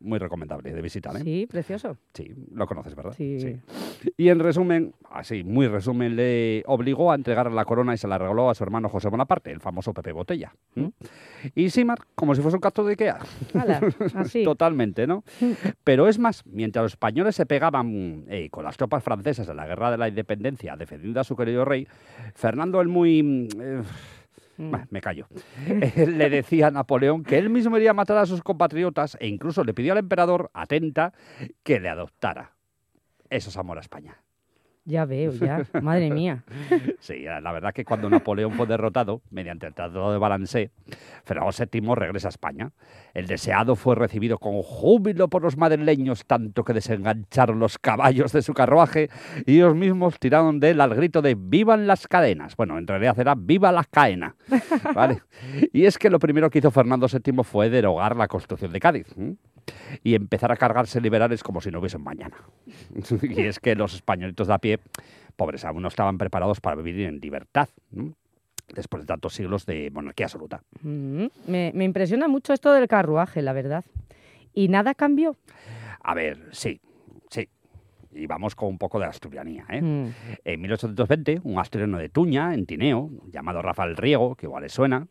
muy recomendable de visitar. ¿eh? Sí, precioso. Sí, lo conoces, ¿verdad? Sí. Y en resumen, así, muy resumen, le obligó a entregar la corona y se la regaló a su hermano José Bonaparte, el famoso Pepe Botella. ¿m? Y Simar, como si fuese un cactus de Ikea. Hala, así. Totalmente, ¿no? Pero es más, mientras los españoles se pegaban eh, con las tropas francesas en la guerra de la independencia defendiendo a su querido rey, Fernando el muy... mm, me callo. Eh, le decía a Napoleón que él mismo iría a matar a sus compatriotas e incluso le pidió al emperador, atenta, que le adoptara. Eso es amor a España. Ya veo, ya. Madre mía. Sí, la verdad que cuando Napoleón fue derrotado, mediante el Tratado de Balancé, Fernando VII regresa a España. El deseado fue recibido con júbilo por los madrileños, tanto que desengancharon los caballos de su carruaje y ellos mismos tiraron de él al grito de ¡Vivan las cadenas! Bueno, en realidad era ¡Viva la caena! ¿Vale? Y es que lo primero que hizo Fernando VII fue derogar la Constitución de Cádiz. Y empezar a cargarse liberales como si no hubiesen mañana. y es que los españolitos de a pie, pobres, aún no estaban preparados para vivir en libertad, ¿no? después de tantos siglos de monarquía absoluta. Mm, Me, me impresiona mucho esto del carruaje, la verdad. ¿Y nada cambió? A ver, sí. Y vamos con un poco de asturianía. ¿eh? Mm. En 1820, un asturiano de Tuña, en Tineo, llamado Rafael Riego, que igual les suena,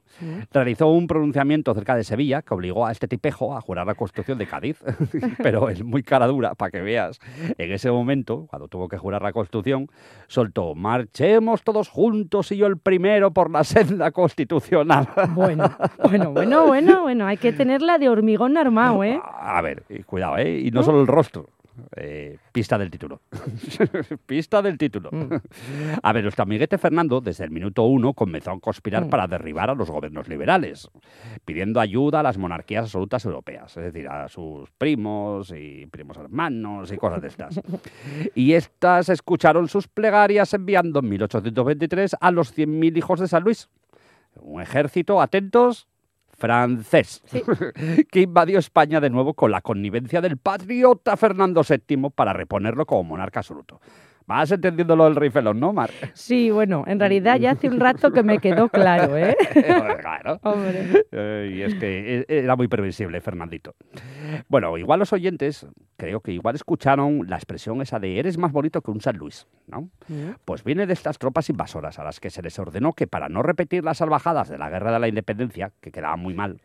realizó un pronunciamiento cerca de Sevilla que obligó a este tipejo a jurar la Constitución de Cádiz. Pero es muy cara dura, para que veas. En ese momento, cuando tuvo que jurar la Constitución, soltó, marchemos todos juntos y yo el primero por la senda constitucional. Bueno, bueno, bueno, bueno, bueno. Hay que tenerla de hormigón armado, ¿eh? A ver, cuidado, ¿eh? Y no solo el rostro. Eh, pista del título. pista del título. A ver, nuestro amiguete Fernando, desde el minuto uno, comenzó a conspirar Mm. para derribar a los gobiernos liberales, pidiendo ayuda a las monarquías absolutas europeas, es decir, a sus primos y primos hermanos y cosas de estas. Y estas escucharon sus plegarias enviando en 1823 a los 100.000 hijos de San Luis. Un ejército, atentos, francés, que invadió España de nuevo con la connivencia del patriota Fernando VII para reponerlo como monarca absoluto. Vas entendiendo lo del rey Felón, ¿no, Mar? Sí, bueno, en realidad ya hace un rato que me quedó claro, ¿eh? claro. Hombre. Eh, y es que e- era muy previsible, Fernandito. Bueno, igual los oyentes, creo que igual escucharon la expresión esa de eres más bonito que un San Luis, ¿no? Pues viene de estas tropas invasoras a las que se les ordenó que para no repetir las salvajadas de la guerra de la independencia, que quedaban muy mal,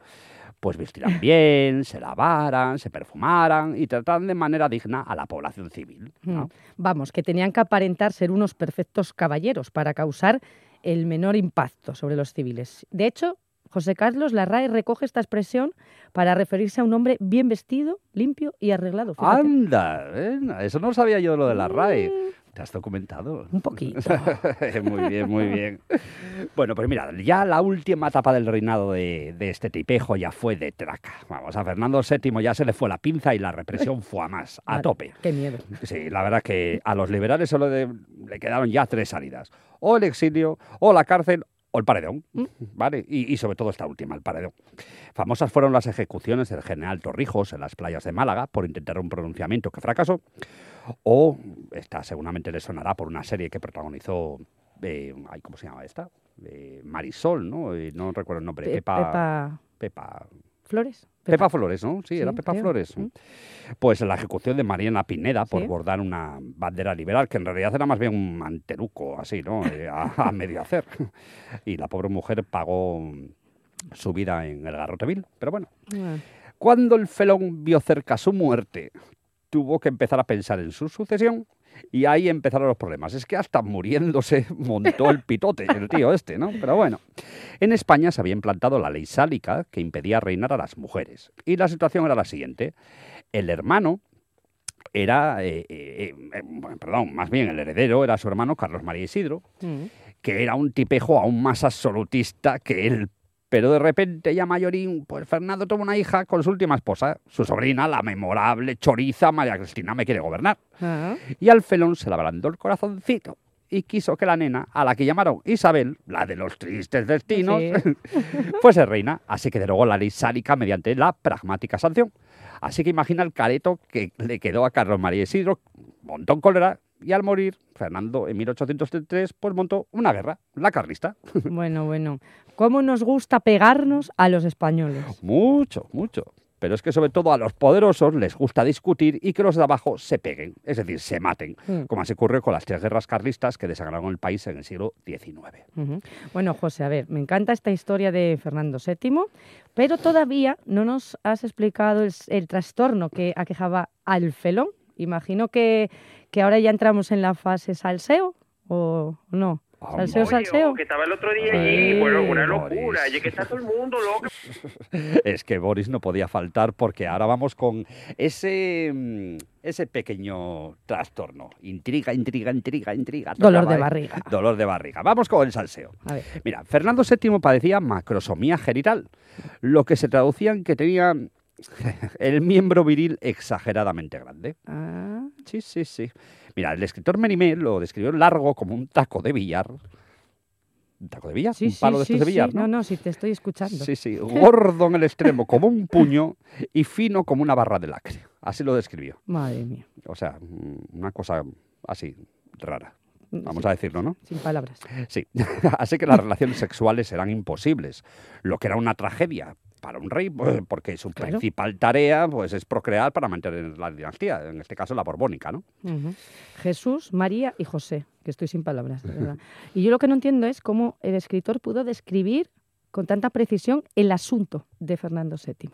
pues vistieran bien, se lavaran, se perfumaran y trataran de manera digna a la población civil. ¿no? Mm. Vamos, que tenían que aparentar ser unos perfectos caballeros para causar el menor impacto sobre los civiles. De hecho, José Carlos Larrae recoge esta expresión para referirse a un hombre bien vestido, limpio y arreglado. fíjate. Anda, ¿eh? eso no sabía yo lo de la RAE. ¿Te has documentado? Un poquito. muy bien, muy bien. Bueno, pues mira, ya la última etapa del reinado de, de este tipejo ya fue de traca. Vamos, a Fernando VII ya se le fue la pinza y la represión fue a más, a Madre, tope. Qué miedo. Sí, la verdad que a los liberales solo de- le quedaron ya tres salidas. O el exilio, o la cárcel, o el paredón. ¿Vale? Y, y sobre todo esta última, el paredón. Famosas fueron las ejecuciones del general Torrijos en las playas de Málaga por intentar un pronunciamiento que fracasó. O esta seguramente le sonará por una serie que protagonizó. eh, ay, ¿Cómo se llama esta? Eh, Marisol, ¿no? Eh, no recuerdo el nombre. Pe- Pepa. Pepa- Pepa. ¿Flores? Pepa Flores, ¿no? Sí, Sí, era Pepa creo. Flores. Pues la ejecución de Mariana Pineda por Sí. bordar una bandera liberal, que en realidad era más bien un manteruco, así, ¿no? A, a medio hacer. Y la pobre mujer pagó su vida en el garrote vil. Pero bueno, cuando el felón vio cerca su muerte, tuvo que empezar a pensar en su sucesión y ahí empezaron los problemas. Es que hasta muriéndose montó el pitote el tío este, ¿no? Pero bueno, en España se había implantado la ley sálica que impedía reinar a las mujeres. Y la situación era la siguiente. El hermano era, eh, eh, eh, bueno, perdón, más bien el heredero era su hermano Carlos María Isidro, Mm. que era un tipejo aún más absolutista que él. Pero de repente, ya mayorín, pues Fernando tuvo una hija con su última esposa, su sobrina, la memorable choriza María Cristina, me quiere gobernar. Ah. Y al felón se le ablandó el corazoncito y quiso que la nena, a la que llamaron Isabel, la de los tristes destinos, Sí. fuese reina. Así que derogó la ley sálica mediante la pragmática sanción. Así que imagina el careto que le quedó a Carlos María Isidro, montó en cólera y al morir, Fernando en 1833, pues montó una guerra, la carlista. Bueno, bueno. ¿Cómo nos gusta pegarnos a los españoles? Mucho, mucho. Pero es que sobre todo a los poderosos les gusta discutir y que los de abajo se peguen, es decir, se maten, Mm. como así ocurrió con las tres guerras carlistas que desangraron el país en el siglo XIX. Bueno, José, a ver, me encanta esta historia de Fernando VII, pero todavía no nos has explicado el, el trastorno que aquejaba al felón. Imagino que, que ahora ya entramos en la fase salseo, ¿o no? Salseo, salseo. que estaba el otro día allí, bueno, una Boris. locura, y es que está todo el mundo loco. Es que Boris no podía faltar porque ahora vamos con ese, mm, ese pequeño trastorno. Intriga, intriga, intriga, intriga. Dolor de barriga. Dolor de barriga. Vamos con el salseo. A ver. Mira, Fernando VII padecía macrosomía genital, lo que se traducía en que tenía el miembro viril exageradamente grande. Ah, Sí, sí, sí. Mira, el escritor Merimé lo describió largo como un taco de billar. ¿Un taco de billar? sí, un sí, palo de sí, estos de billar. ¿no? No, no, sí, te estoy escuchando. Sí, sí, gordo en el extremo como un puño y fino como una barra de lacre. Así lo describió. Madre mía, O sea, mm, una cosa así, rara. Vamos Sí. a decirlo, ¿no? sin palabras. Sí. Así que las relaciones sexuales eran imposibles, lo que era una tragedia para un rey, pues, porque su Claro. principal tarea pues, es procrear para mantener la dinastía, en este caso la borbónica, ¿no? Jesús, María y José, que estoy sin palabras, de verdad. Y yo lo que no entiendo es cómo el escritor pudo describir con tanta precisión el asunto de Fernando VII.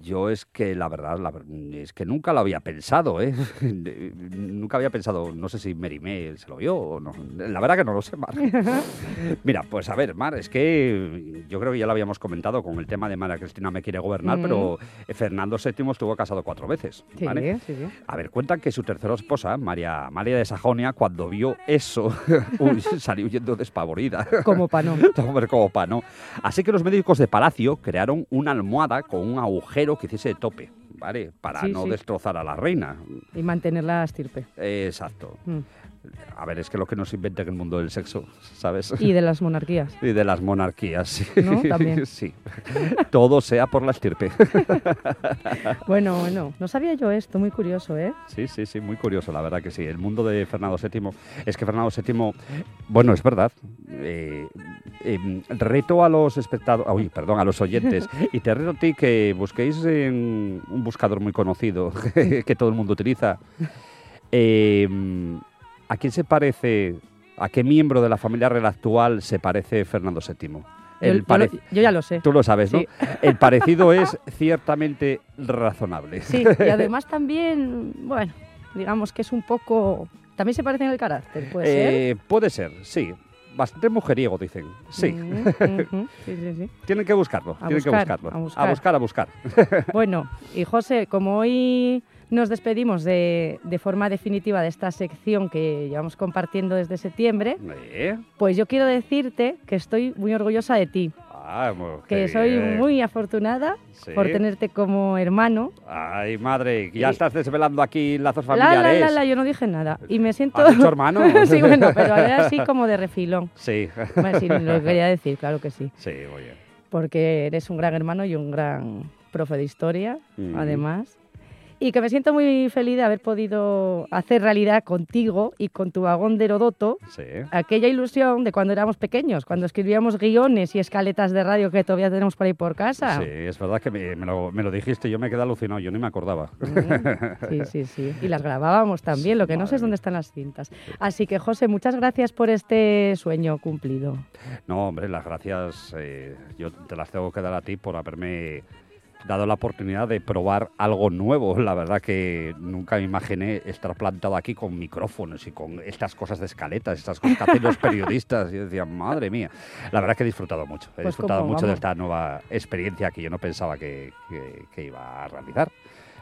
Yo es que la verdad, la es que nunca lo había pensado, ¿eh? Nunca había pensado, no sé si Merimé se lo vio o no. La verdad que no lo sé, Mar. Mira, pues a ver, Mar, es que yo creo que ya lo habíamos comentado con el tema de María Cristina me quiere gobernar, Mm. pero Fernando VII estuvo casado cuatro veces, Sí, ¿vale? sí, sí. A ver, cuentan que su tercera esposa, María, María de Sajonia, cuando vio eso, uy, salió huyendo despavorida. Como pa' no. Hombre, como pa' no. Así que los médicos de Palacio crearon una almohada con un agujero que hiciese tope, ¿vale? Para Sí, no sí. destrozar a la reina. Y mantenerla estirpe. Exacto. Mm. A ver, es que lo que nos inventa en el mundo del sexo, ¿sabes? Y de las monarquías. Y de las monarquías, sí. ¿No? También. sí. Todo sea por la estirpe. Bueno, bueno, no sabía yo esto, muy curioso, ¿eh? Sí, sí, sí, muy curioso, la verdad que sí. El mundo de Fernando VII, es que Fernando VII, bueno, es verdad, eh, eh, reto a los espectadores, uy, perdón, a los oyentes, y te reto a ti que busquéis en un buscador muy conocido que todo el mundo utiliza. eh, ¿A quién se parece, a qué miembro de la familia real actual se parece Fernando VII? Yo, El yo yo ya lo sé. Tú lo sabes, ¿no? El parecido es ciertamente razonable. Sí, y además también, bueno, digamos que es un poco... También se parece en el carácter, puede ser. Eh, puede ser, sí. Bastante mujeriego, dicen. Sí. Mm, sí, sí, sí. tienen que buscarlo, A tienen que buscar, buscarlo. a buscar. a buscar, a buscar. Bueno, y José, como hoy nos despedimos de, de forma definitiva de esta sección que llevamos compartiendo desde septiembre, Eh, pues yo quiero decirte que estoy muy orgullosa de ti, que soy bien. muy afortunada Sí. por tenerte como hermano. Ay, madre, ya Y- estás desvelando aquí lazos La, la, familiares. la, la, yo no dije nada. Y me siento... ¿Has dicho hermano? sí, bueno, pero era así como de refilón. Sí. Bueno, sí, lo quería decir, claro que sí. Sí, bien. Porque eres un gran hermano y un gran profe de historia, además. Y que me siento muy feliz de haber podido hacer realidad contigo y con tu vagón de Herodoto Sí. aquella ilusión de cuando éramos pequeños, cuando escribíamos guiones y escaletas de radio que todavía tenemos por ahí por casa. Sí, es verdad que me, me lo, me lo dijiste yo me quedé alucinado, yo ni me acordaba. Sí, sí, sí. Y las grabábamos también, lo que no sé es dónde están las cintas. Así que, José, muchas gracias por este sueño cumplido. No, hombre, las gracias eh, yo te las tengo que dar a ti por haberme dado la oportunidad de probar algo nuevo. La verdad que nunca me imaginé estar plantado aquí con micrófonos y con estas cosas de escaletas, estas cosas que hacen los periodistas. Y yo decía, madre mía. La verdad que he disfrutado mucho. He Pues disfrutado mucho de esta nueva experiencia que yo no pensaba que, que- que iba a realizar.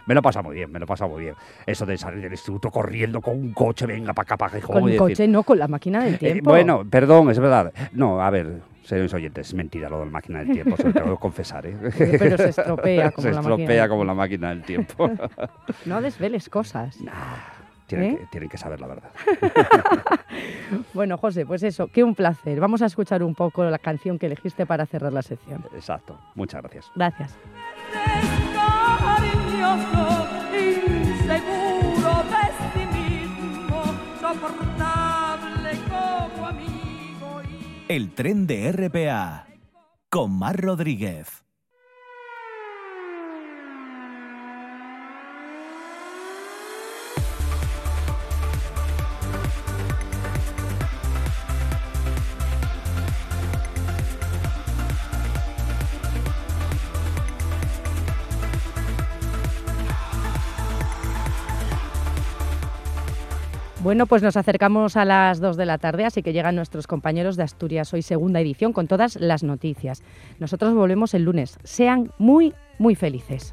Me lo pasa muy bien, me lo pasa muy bien. Eso de salir del instituto corriendo con un coche, venga para acá, para Gijón. Con un decir, coche, no, con la máquina del eh, tiempo. bueno, perdón, es verdad. No, a ver, señores oyentes, es mentira lo de la máquina del tiempo, se lo tengo que confesar. ¿eh? Pero se estropea como Se la máquina estropea del como la máquina del tiempo. No desveles cosas. tienen, ¿Eh? que, tienen que saber la verdad. Bueno, José, pues eso, qué un placer. Vamos a escuchar un poco la canción que elegiste para cerrar la sección. Exacto. Muchas gracias. Gracias. El tren de RPA con Mar Rodríguez. Bueno, pues nos acercamos a las 2 de la tarde, así que llegan nuestros compañeros de Asturias hoy segunda edición con todas las noticias. Nosotros volvemos el lunes. Sean muy, muy felices.